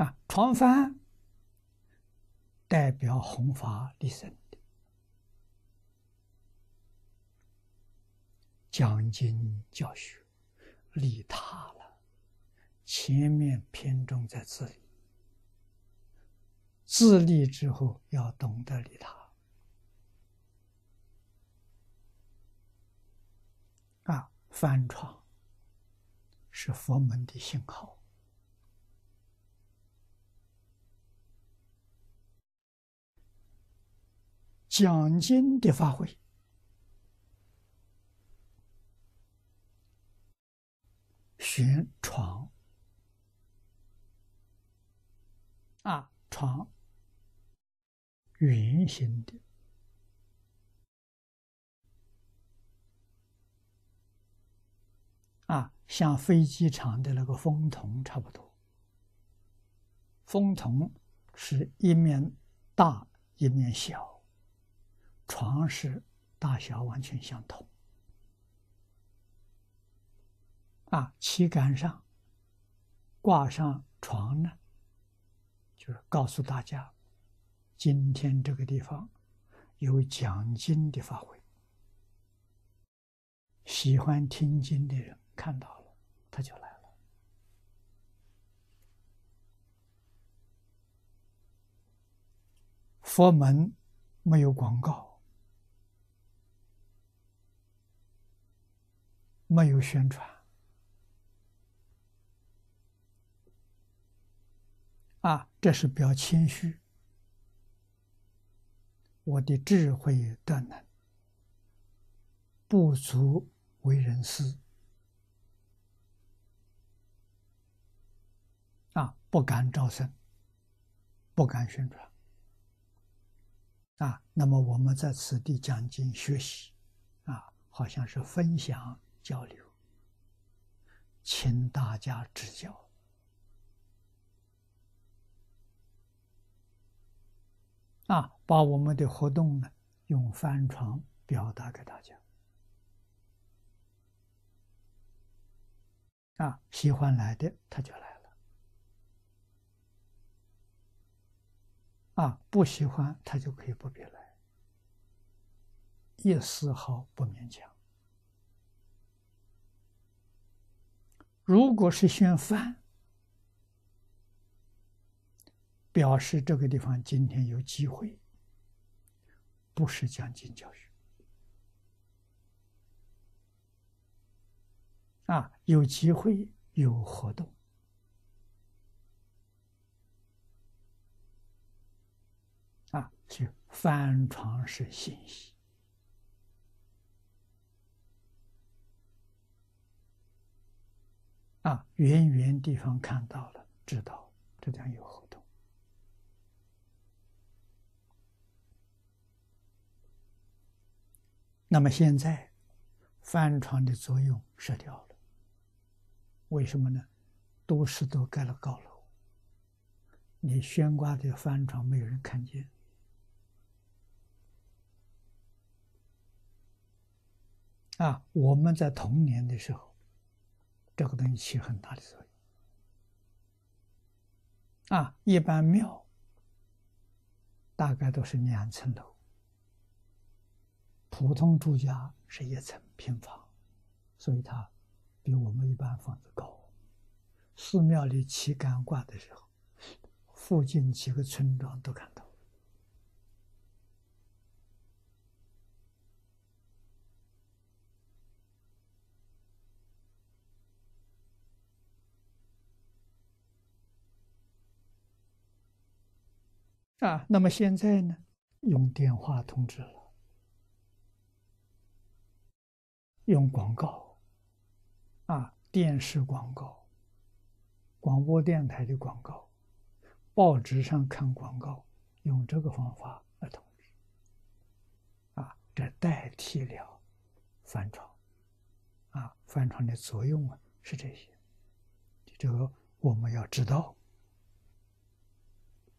啊，床幡代表弘法利生的，讲经教学，利他了。前面偏重在自利，自立之后要懂得利他。啊，翻床是佛门的信号。讲经的发挥，选床。啊，床。圆形的。啊，像飞机场的那个风筒差不多。风筒是一面大，一面小，床是大小完全相同。啊，旗杆上挂上床呢，就是告诉大家，今天这个地方有讲经的法会，喜欢听经的人。看到了，他就来了。佛门没有广告，没有宣传，啊，这是表谦虚。我的智慧断能，不足为人师。啊，不敢招生，不敢宣传。啊，那么我们在此地讲经学习，啊，好像是分享交流，请大家指教。啊，把我们的活动呢，用翻床表达给大家。啊，喜欢来的他就来了。啊，不喜欢他就可以不必来，一丝毫不勉强。如果是宣翻，表示这个地方今天有机会，不是讲经教学，啊，有机会有活动。啊是翻床是信息啊，远远地方看到了，知道这样有活动。那么现在翻床的作用失掉了，为什么呢？都市都盖了高楼，你悬挂的帆床没有人看见。啊，我们在童年的时候，这个东西起很大的作用。啊，一般庙大概都是两层楼，普通住家是一层平房，所以它比我们一般房子高。寺庙里旗杆挂的时候，附近几个村庄都看到。啊，那么现在呢？用电话通知了，用广告，啊，电视广告、广播电台的广告、报纸上看广告，用这个方法来通知。啊，这代替了翻窗，啊，翻窗的作用啊是这些，这个我们要知道。